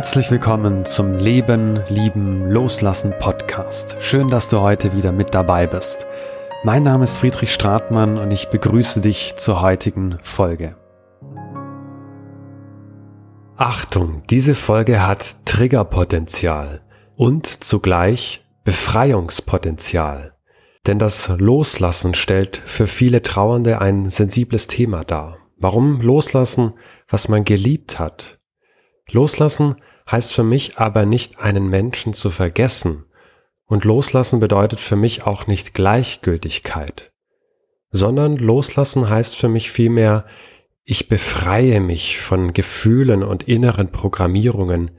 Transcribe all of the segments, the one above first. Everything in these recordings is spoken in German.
Herzlich willkommen zum Leben, Lieben, Loslassen Podcast. Schön, dass du heute wieder mit dabei bist. Mein Name ist Friedrich Stratmann und ich begrüße dich zur heutigen Folge. Achtung, diese Folge hat Triggerpotenzial und zugleich Befreiungspotenzial. Denn das Loslassen stellt für viele Trauernde ein sensibles Thema dar. Warum loslassen, was man geliebt hat? Loslassen heißt für mich aber nicht einen Menschen zu vergessen. Und loslassen bedeutet für mich auch nicht Gleichgültigkeit, sondern loslassen heißt für mich vielmehr, ich befreie mich von Gefühlen und inneren Programmierungen,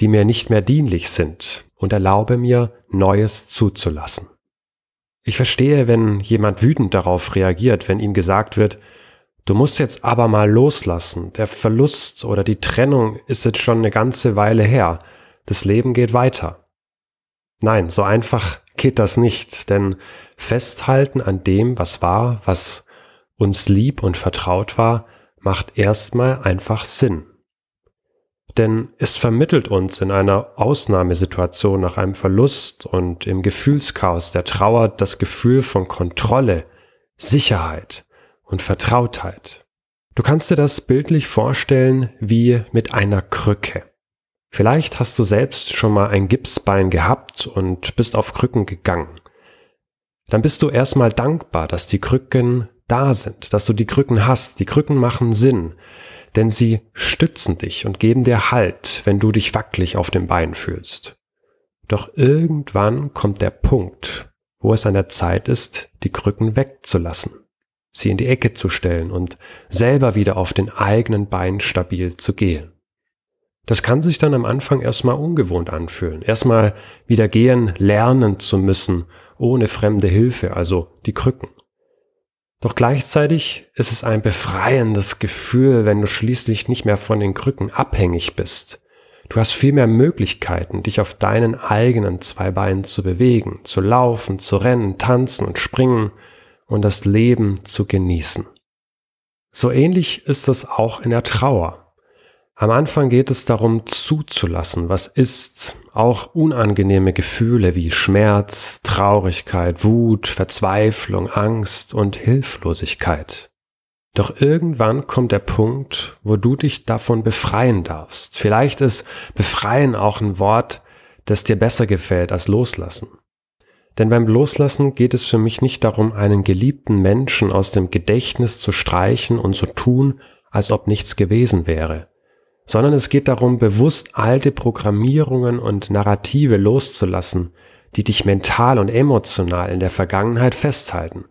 die mir nicht mehr dienlich sind und erlaube mir, Neues zuzulassen. Ich verstehe, wenn jemand wütend darauf reagiert, wenn ihm gesagt wird, Du musst jetzt aber mal loslassen. Der Verlust oder die Trennung ist jetzt schon eine ganze Weile her. Das Leben geht weiter. Nein, so einfach geht das nicht, denn festhalten an dem, was war, was uns lieb und vertraut war, macht erstmal einfach Sinn. Denn es vermittelt uns in einer Ausnahmesituation nach einem Verlust und im Gefühlschaos der Trauer das Gefühl von Kontrolle, Sicherheit, und Vertrautheit. Du kannst dir das bildlich vorstellen wie mit einer Krücke. Vielleicht hast du selbst schon mal ein Gipsbein gehabt und bist auf Krücken gegangen. Dann bist du erstmal dankbar, dass die Krücken da sind, dass du die Krücken hast. Die Krücken machen Sinn, denn sie stützen dich und geben dir Halt, wenn du dich wackelig auf dem Bein fühlst. Doch irgendwann kommt der Punkt, wo es an der Zeit ist, die Krücken wegzulassen sie in die Ecke zu stellen und selber wieder auf den eigenen Beinen stabil zu gehen. Das kann sich dann am Anfang erstmal ungewohnt anfühlen, erstmal wieder gehen lernen zu müssen, ohne fremde Hilfe, also die Krücken. Doch gleichzeitig ist es ein befreiendes Gefühl, wenn du schließlich nicht mehr von den Krücken abhängig bist. Du hast viel mehr Möglichkeiten, dich auf deinen eigenen zwei Beinen zu bewegen, zu laufen, zu rennen, tanzen und springen, und das Leben zu genießen. So ähnlich ist es auch in der Trauer. Am Anfang geht es darum zuzulassen, was ist, auch unangenehme Gefühle wie Schmerz, Traurigkeit, Wut, Verzweiflung, Angst und Hilflosigkeit. Doch irgendwann kommt der Punkt, wo du dich davon befreien darfst. Vielleicht ist befreien auch ein Wort, das dir besser gefällt als loslassen. Denn beim Loslassen geht es für mich nicht darum, einen geliebten Menschen aus dem Gedächtnis zu streichen und zu tun, als ob nichts gewesen wäre, sondern es geht darum, bewusst alte Programmierungen und Narrative loszulassen, die dich mental und emotional in der Vergangenheit festhalten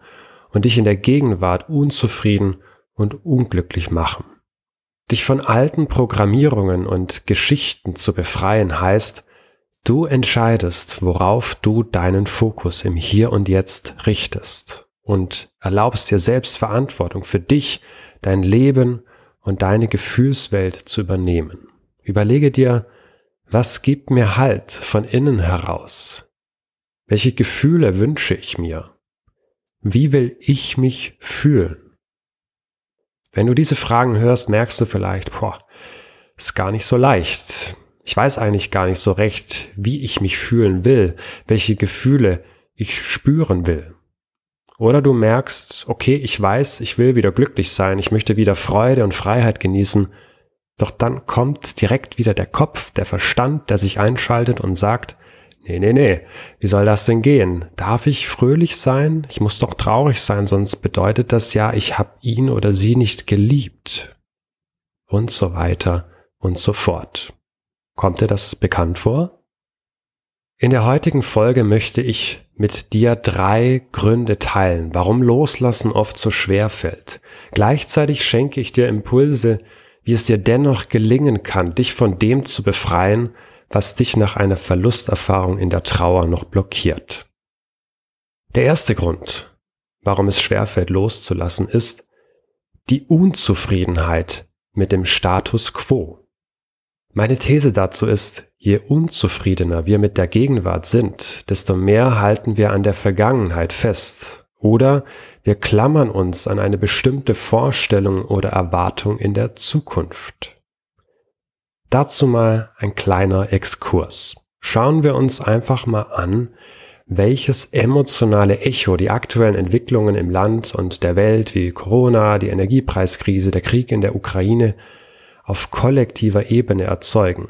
und dich in der Gegenwart unzufrieden und unglücklich machen. Dich von alten Programmierungen und Geschichten zu befreien heißt, Du entscheidest, worauf du deinen Fokus im Hier und Jetzt richtest und erlaubst dir selbst Verantwortung für dich, dein Leben und deine Gefühlswelt zu übernehmen. Überlege dir, was gibt mir Halt von innen heraus? Welche Gefühle wünsche ich mir? Wie will ich mich fühlen? Wenn du diese Fragen hörst, merkst du vielleicht, boah, ist gar nicht so leicht. Ich weiß eigentlich gar nicht so recht, wie ich mich fühlen will, welche Gefühle ich spüren will. Oder du merkst, okay, ich weiß, ich will wieder glücklich sein, ich möchte wieder Freude und Freiheit genießen, doch dann kommt direkt wieder der Kopf, der Verstand, der sich einschaltet und sagt, nee, nee, nee, wie soll das denn gehen? Darf ich fröhlich sein? Ich muss doch traurig sein, sonst bedeutet das ja, ich habe ihn oder sie nicht geliebt. Und so weiter und so fort. Kommt dir das bekannt vor? In der heutigen Folge möchte ich mit dir drei Gründe teilen, warum Loslassen oft so schwer fällt. Gleichzeitig schenke ich dir Impulse, wie es dir dennoch gelingen kann, dich von dem zu befreien, was dich nach einer Verlusterfahrung in der Trauer noch blockiert. Der erste Grund, warum es schwerfällt loszulassen, ist die Unzufriedenheit mit dem Status quo. Meine These dazu ist, je unzufriedener wir mit der Gegenwart sind, desto mehr halten wir an der Vergangenheit fest oder wir klammern uns an eine bestimmte Vorstellung oder Erwartung in der Zukunft. Dazu mal ein kleiner Exkurs. Schauen wir uns einfach mal an, welches emotionale Echo die aktuellen Entwicklungen im Land und der Welt wie Corona, die Energiepreiskrise, der Krieg in der Ukraine auf kollektiver Ebene erzeugen.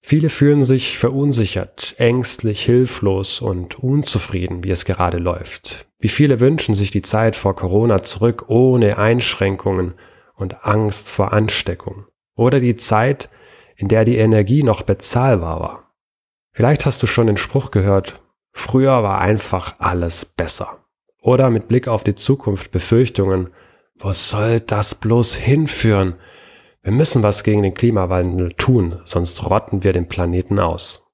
Viele fühlen sich verunsichert, ängstlich, hilflos und unzufrieden, wie es gerade läuft. Wie viele wünschen sich die Zeit vor Corona zurück ohne Einschränkungen und Angst vor Ansteckung. Oder die Zeit, in der die Energie noch bezahlbar war. Vielleicht hast du schon den Spruch gehört, früher war einfach alles besser. Oder mit Blick auf die Zukunft Befürchtungen, wo soll das bloß hinführen? Wir müssen was gegen den Klimawandel tun, sonst rotten wir den Planeten aus.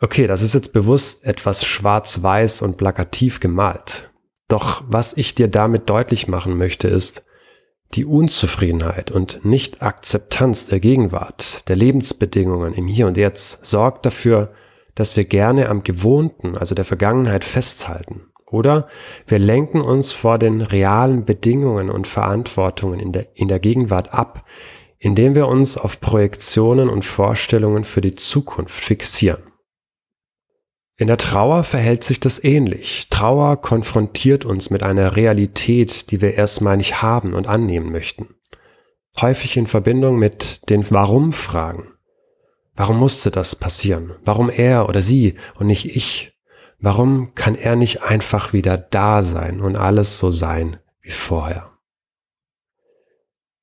Okay, das ist jetzt bewusst etwas schwarz-weiß und plakativ gemalt. Doch was ich dir damit deutlich machen möchte, ist, die Unzufriedenheit und Nicht-Akzeptanz der Gegenwart, der Lebensbedingungen im Hier und Jetzt sorgt dafür, dass wir gerne am Gewohnten, also der Vergangenheit festhalten. Oder wir lenken uns vor den realen Bedingungen und Verantwortungen in der, in der Gegenwart ab, indem wir uns auf Projektionen und Vorstellungen für die Zukunft fixieren. In der Trauer verhält sich das ähnlich. Trauer konfrontiert uns mit einer Realität, die wir erstmal nicht haben und annehmen möchten. Häufig in Verbindung mit den Warum-Fragen. Warum musste das passieren? Warum er oder sie und nicht ich? Warum kann er nicht einfach wieder da sein und alles so sein wie vorher?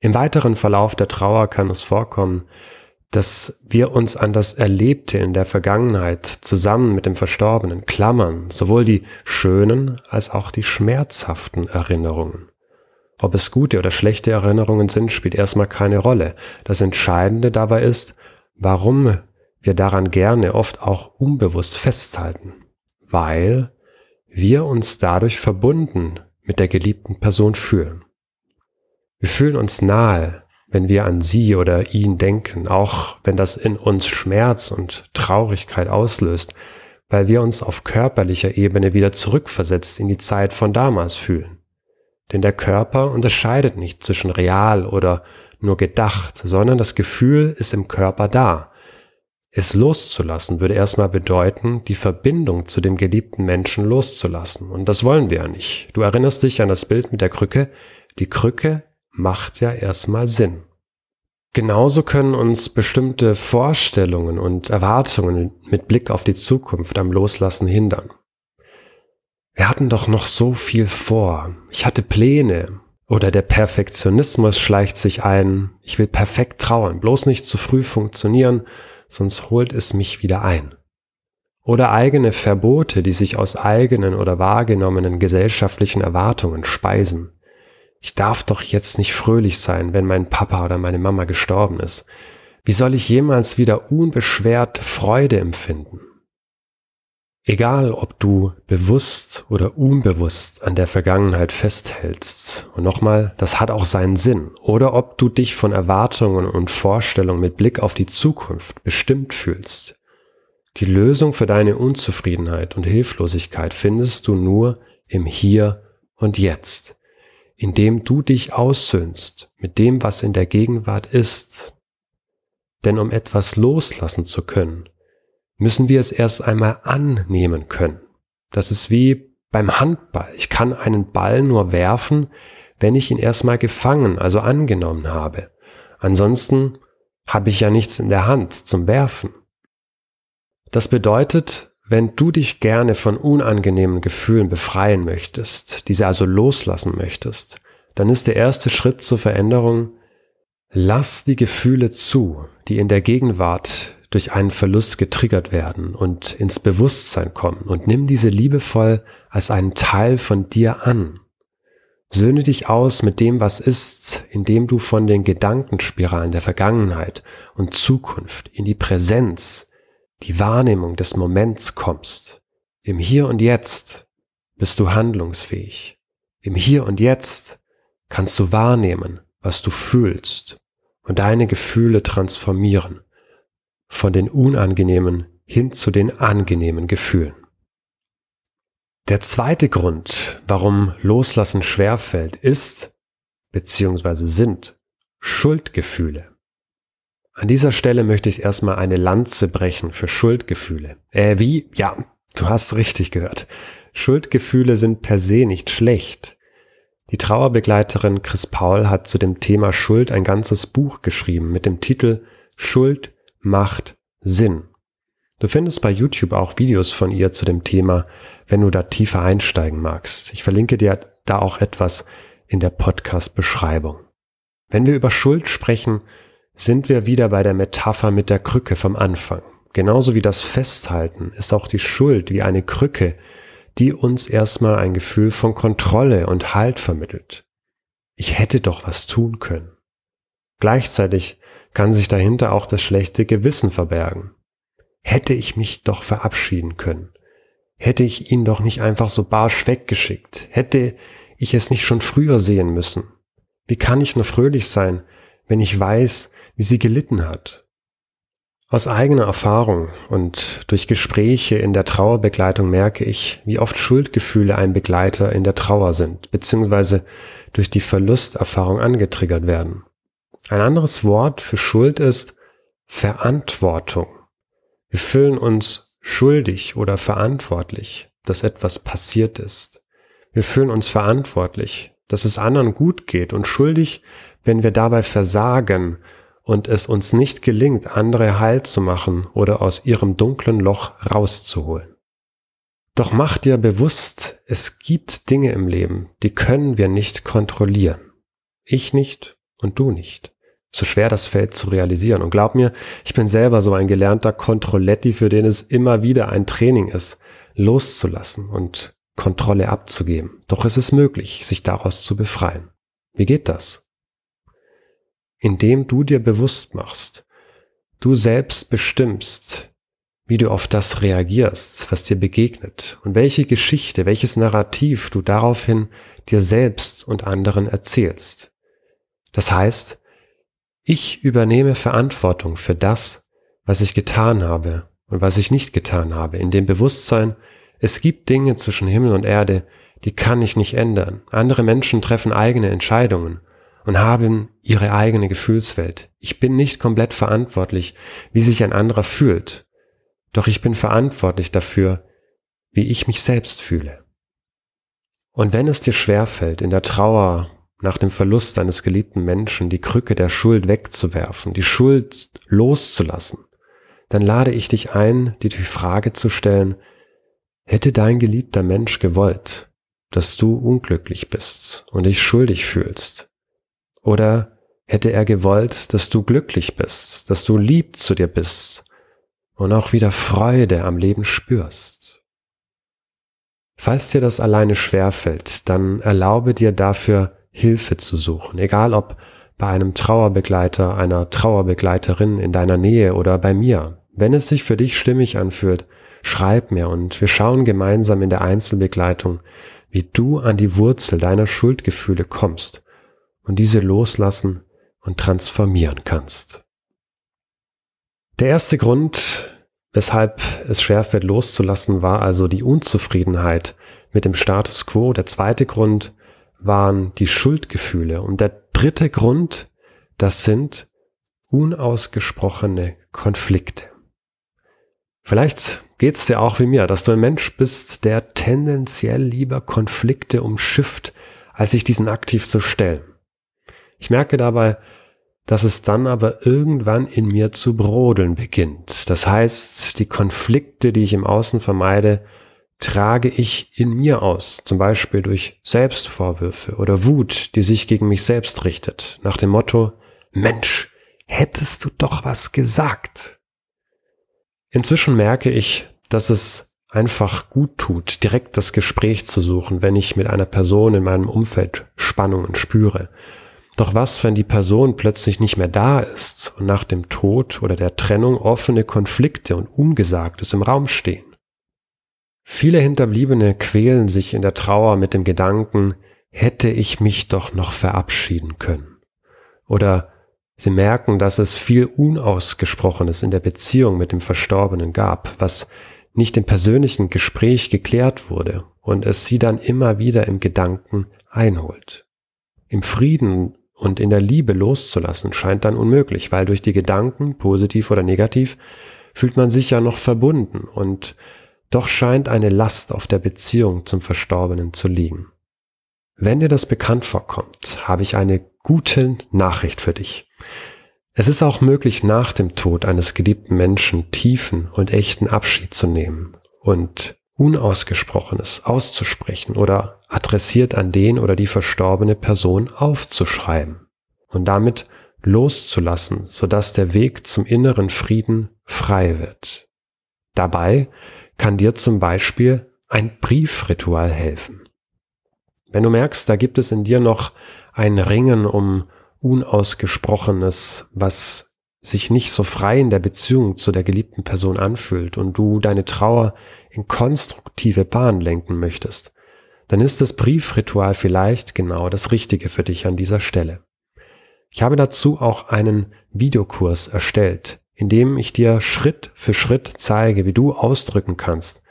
Im weiteren Verlauf der Trauer kann es vorkommen, dass wir uns an das Erlebte in der Vergangenheit zusammen mit dem Verstorbenen klammern, sowohl die schönen als auch die schmerzhaften Erinnerungen. Ob es gute oder schlechte Erinnerungen sind, spielt erstmal keine Rolle. Das Entscheidende dabei ist, warum wir daran gerne oft auch unbewusst festhalten. Weil wir uns dadurch verbunden mit der geliebten Person fühlen. Wir fühlen uns nahe, wenn wir an sie oder ihn denken, auch wenn das in uns Schmerz und Traurigkeit auslöst, weil wir uns auf körperlicher Ebene wieder zurückversetzt in die Zeit von damals fühlen. Denn der Körper unterscheidet nicht zwischen real oder nur gedacht, sondern das Gefühl ist im Körper da. Es loszulassen würde erstmal bedeuten, die Verbindung zu dem geliebten Menschen loszulassen. Und das wollen wir ja nicht. Du erinnerst dich an das Bild mit der Krücke. Die Krücke macht ja erstmal Sinn. Genauso können uns bestimmte Vorstellungen und Erwartungen mit Blick auf die Zukunft am Loslassen hindern. Wir hatten doch noch so viel vor. Ich hatte Pläne. Oder der Perfektionismus schleicht sich ein. Ich will perfekt trauern, bloß nicht zu früh funktionieren, sonst holt es mich wieder ein. Oder eigene Verbote, die sich aus eigenen oder wahrgenommenen gesellschaftlichen Erwartungen speisen. Ich darf doch jetzt nicht fröhlich sein, wenn mein Papa oder meine Mama gestorben ist. Wie soll ich jemals wieder unbeschwert Freude empfinden? Egal, ob du bewusst oder unbewusst an der Vergangenheit festhältst, und nochmal, das hat auch seinen Sinn, oder ob du dich von Erwartungen und Vorstellungen mit Blick auf die Zukunft bestimmt fühlst. Die Lösung für deine Unzufriedenheit und Hilflosigkeit findest du nur im Hier und Jetzt indem du dich aussöhnst mit dem, was in der Gegenwart ist. Denn um etwas loslassen zu können, müssen wir es erst einmal annehmen können. Das ist wie beim Handball. Ich kann einen Ball nur werfen, wenn ich ihn erstmal gefangen, also angenommen habe. Ansonsten habe ich ja nichts in der Hand zum Werfen. Das bedeutet, wenn du dich gerne von unangenehmen Gefühlen befreien möchtest, diese also loslassen möchtest, dann ist der erste Schritt zur Veränderung, lass die Gefühle zu, die in der Gegenwart durch einen Verlust getriggert werden und ins Bewusstsein kommen und nimm diese liebevoll als einen Teil von dir an. Söhne dich aus mit dem, was ist, indem du von den Gedankenspiralen der Vergangenheit und Zukunft in die Präsenz, die Wahrnehmung des Moments kommst. Im Hier und Jetzt bist du handlungsfähig. Im Hier und Jetzt kannst du wahrnehmen, was du fühlst und deine Gefühle transformieren von den unangenehmen hin zu den angenehmen Gefühlen. Der zweite Grund, warum Loslassen schwerfällt, ist bzw. sind Schuldgefühle. An dieser Stelle möchte ich erstmal eine Lanze brechen für Schuldgefühle. Äh, wie? Ja, du hast richtig gehört. Schuldgefühle sind per se nicht schlecht. Die Trauerbegleiterin Chris Paul hat zu dem Thema Schuld ein ganzes Buch geschrieben mit dem Titel Schuld macht Sinn. Du findest bei YouTube auch Videos von ihr zu dem Thema, wenn du da tiefer einsteigen magst. Ich verlinke dir da auch etwas in der Podcast-Beschreibung. Wenn wir über Schuld sprechen, sind wir wieder bei der Metapher mit der Krücke vom Anfang. Genauso wie das Festhalten ist auch die Schuld wie eine Krücke, die uns erstmal ein Gefühl von Kontrolle und Halt vermittelt. Ich hätte doch was tun können. Gleichzeitig kann sich dahinter auch das schlechte Gewissen verbergen. Hätte ich mich doch verabschieden können. Hätte ich ihn doch nicht einfach so barsch weggeschickt. Hätte ich es nicht schon früher sehen müssen. Wie kann ich nur fröhlich sein, wenn ich weiß, wie sie gelitten hat? Aus eigener Erfahrung und durch Gespräche in der Trauerbegleitung merke ich, wie oft Schuldgefühle ein Begleiter in der Trauer sind, beziehungsweise durch die Verlusterfahrung angetriggert werden. Ein anderes Wort für Schuld ist Verantwortung. Wir fühlen uns schuldig oder verantwortlich, dass etwas passiert ist. Wir fühlen uns verantwortlich, dass es anderen gut geht und schuldig, wenn wir dabei versagen und es uns nicht gelingt, andere heil zu machen oder aus ihrem dunklen Loch rauszuholen. Doch mach dir bewusst, es gibt Dinge im Leben, die können wir nicht kontrollieren. Ich nicht und du nicht. So schwer das fällt zu realisieren. Und glaub mir, ich bin selber so ein gelernter Kontrolletti, für den es immer wieder ein Training ist, loszulassen und Kontrolle abzugeben. Doch es ist möglich, sich daraus zu befreien. Wie geht das? Indem du dir bewusst machst, du selbst bestimmst, wie du auf das reagierst, was dir begegnet und welche Geschichte, welches Narrativ du daraufhin dir selbst und anderen erzählst. Das heißt, ich übernehme Verantwortung für das, was ich getan habe und was ich nicht getan habe, in dem Bewusstsein, es gibt Dinge zwischen Himmel und Erde, die kann ich nicht ändern. Andere Menschen treffen eigene Entscheidungen und haben ihre eigene Gefühlswelt. Ich bin nicht komplett verantwortlich, wie sich ein anderer fühlt. Doch ich bin verantwortlich dafür, wie ich mich selbst fühle. Und wenn es dir schwerfällt, in der Trauer nach dem Verlust eines geliebten Menschen die Krücke der Schuld wegzuwerfen, die Schuld loszulassen, dann lade ich dich ein, dir die Frage zu stellen, Hätte dein geliebter Mensch gewollt, dass du unglücklich bist und dich schuldig fühlst? Oder hätte er gewollt, dass du glücklich bist, dass du lieb zu dir bist und auch wieder Freude am Leben spürst? Falls dir das alleine schwerfällt, dann erlaube dir dafür Hilfe zu suchen, egal ob bei einem Trauerbegleiter, einer Trauerbegleiterin in deiner Nähe oder bei mir. Wenn es sich für dich stimmig anfühlt, schreib mir und wir schauen gemeinsam in der Einzelbegleitung, wie du an die Wurzel deiner Schuldgefühle kommst und diese loslassen und transformieren kannst. Der erste Grund, weshalb es schwerfällt loszulassen, war also die Unzufriedenheit mit dem Status quo. Der zweite Grund waren die Schuldgefühle. Und der dritte Grund, das sind unausgesprochene Konflikte. Vielleicht geht's dir auch wie mir, dass du ein Mensch bist, der tendenziell lieber Konflikte umschifft, als sich diesen aktiv zu stellen. Ich merke dabei, dass es dann aber irgendwann in mir zu brodeln beginnt. Das heißt, die Konflikte, die ich im Außen vermeide, trage ich in mir aus, zum Beispiel durch Selbstvorwürfe oder Wut, die sich gegen mich selbst richtet, nach dem Motto, Mensch, hättest du doch was gesagt. Inzwischen merke ich, dass es einfach gut tut, direkt das Gespräch zu suchen, wenn ich mit einer Person in meinem Umfeld Spannungen spüre. Doch was, wenn die Person plötzlich nicht mehr da ist und nach dem Tod oder der Trennung offene Konflikte und Ungesagtes im Raum stehen? Viele Hinterbliebene quälen sich in der Trauer mit dem Gedanken, hätte ich mich doch noch verabschieden können. Oder Sie merken, dass es viel Unausgesprochenes in der Beziehung mit dem Verstorbenen gab, was nicht im persönlichen Gespräch geklärt wurde und es sie dann immer wieder im Gedanken einholt. Im Frieden und in der Liebe loszulassen scheint dann unmöglich, weil durch die Gedanken, positiv oder negativ, fühlt man sich ja noch verbunden und doch scheint eine Last auf der Beziehung zum Verstorbenen zu liegen. Wenn dir das bekannt vorkommt, habe ich eine gute Nachricht für dich. Es ist auch möglich, nach dem Tod eines geliebten Menschen tiefen und echten Abschied zu nehmen und Unausgesprochenes auszusprechen oder adressiert an den oder die verstorbene Person aufzuschreiben und damit loszulassen, sodass der Weg zum inneren Frieden frei wird. Dabei kann dir zum Beispiel ein Briefritual helfen. Wenn du merkst, da gibt es in dir noch ein Ringen um Unausgesprochenes, was sich nicht so frei in der Beziehung zu der geliebten Person anfühlt und du deine Trauer in konstruktive Bahn lenken möchtest, dann ist das Briefritual vielleicht genau das Richtige für dich an dieser Stelle. Ich habe dazu auch einen Videokurs erstellt, in dem ich dir Schritt für Schritt zeige, wie du ausdrücken kannst,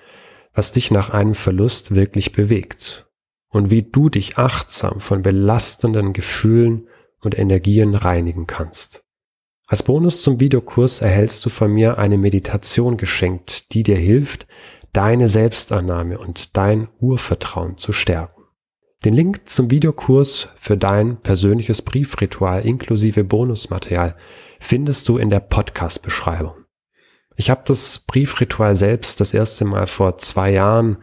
was dich nach einem Verlust wirklich bewegt und wie du dich achtsam von belastenden Gefühlen und Energien reinigen kannst. Als Bonus zum Videokurs erhältst du von mir eine Meditation geschenkt, die dir hilft, deine Selbstannahme und dein Urvertrauen zu stärken. Den Link zum Videokurs für dein persönliches Briefritual inklusive Bonusmaterial findest du in der Podcast-Beschreibung. Ich habe das Briefritual selbst das erste Mal vor zwei Jahren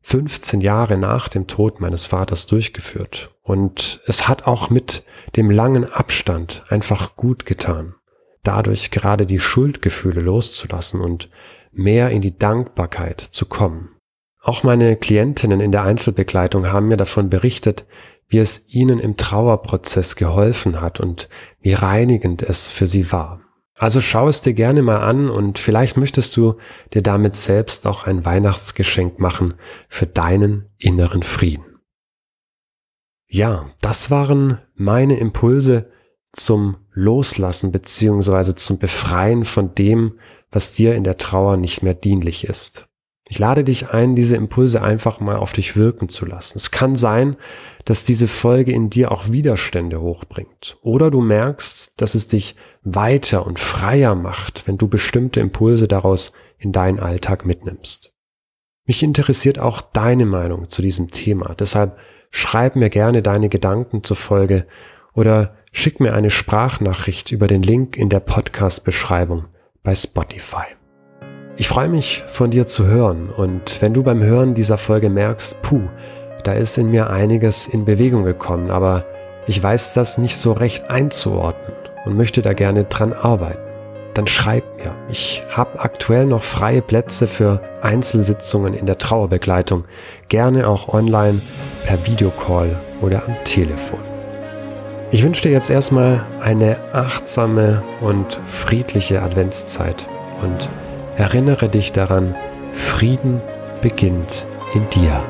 15 Jahre nach dem Tod meines Vaters durchgeführt. Und es hat auch mit dem langen Abstand einfach gut getan, dadurch gerade die Schuldgefühle loszulassen und mehr in die Dankbarkeit zu kommen. Auch meine Klientinnen in der Einzelbegleitung haben mir davon berichtet, wie es ihnen im Trauerprozess geholfen hat und wie reinigend es für sie war. Also schau es dir gerne mal an und vielleicht möchtest du dir damit selbst auch ein Weihnachtsgeschenk machen für deinen inneren Frieden. Ja, das waren meine Impulse zum Loslassen beziehungsweise zum Befreien von dem, was dir in der Trauer nicht mehr dienlich ist. Ich lade dich ein, diese Impulse einfach mal auf dich wirken zu lassen. Es kann sein, dass diese Folge in dir auch Widerstände hochbringt. Oder du merkst, dass es dich weiter und freier macht, wenn du bestimmte Impulse daraus in deinen Alltag mitnimmst. Mich interessiert auch deine Meinung zu diesem Thema. Deshalb schreib mir gerne deine Gedanken zur Folge oder schick mir eine Sprachnachricht über den Link in der Podcast-Beschreibung bei Spotify. Ich freue mich von dir zu hören und wenn du beim Hören dieser Folge merkst, puh, da ist in mir einiges in Bewegung gekommen, aber ich weiß das nicht so recht einzuordnen und möchte da gerne dran arbeiten, dann schreib mir. Ich habe aktuell noch freie Plätze für Einzelsitzungen in der Trauerbegleitung, gerne auch online per Videocall oder am Telefon. Ich wünsche dir jetzt erstmal eine achtsame und friedliche Adventszeit und Erinnere dich daran, Frieden beginnt in dir.